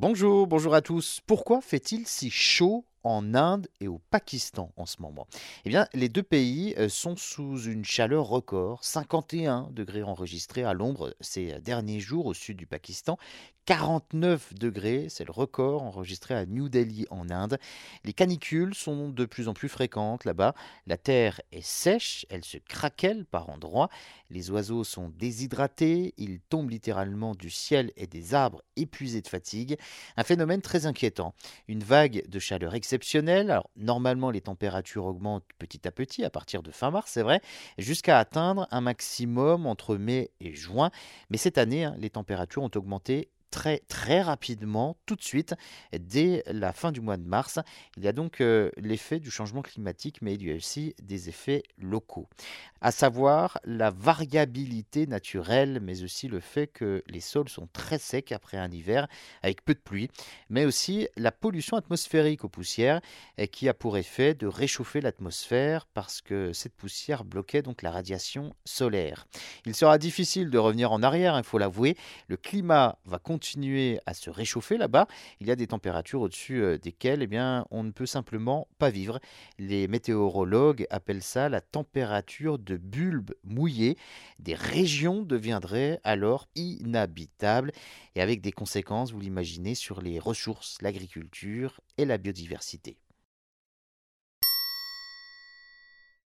Bonjour, bonjour à tous. Pourquoi fait-il si chaud en Inde et au Pakistan en ce moment Eh bien, les deux pays euh, sont sous une chaleur record, 51 degrés enregistrés à l'ombre ces derniers jours au sud du Pakistan, 49 degrés, c'est le record enregistré à New Delhi en Inde. Les canicules sont de plus en plus fréquentes là-bas. La terre est sèche, elle se craquelle par endroits. Les oiseaux sont déshydratés, ils tombent littéralement du ciel et des arbres épuisés de fatigue. Un phénomène très inquiétant. Une vague de chaleur Alors, normalement, les températures augmentent petit à petit à partir de fin mars, c'est vrai, jusqu'à atteindre un maximum entre mai et juin. Mais cette année, hein, les températures ont augmenté très très rapidement, tout de suite, dès la fin du mois de mars. Il y a donc euh, l'effet du changement climatique, mais il y a aussi des effets locaux. À savoir la variabilité naturelle, mais aussi le fait que les sols sont très secs après un hiver avec peu de pluie, mais aussi la pollution atmosphérique aux poussières qui a pour effet de réchauffer l'atmosphère parce que cette poussière bloquait donc la radiation solaire. Il sera difficile de revenir en arrière, il faut l'avouer. Le climat va continuer à se réchauffer là-bas, il y a des températures au-dessus euh, desquelles eh bien, on ne peut simplement pas vivre. Les météorologues appellent ça la température de bulbe mouillé. Des régions deviendraient alors inhabitables et avec des conséquences, vous l'imaginez, sur les ressources, l'agriculture et la biodiversité.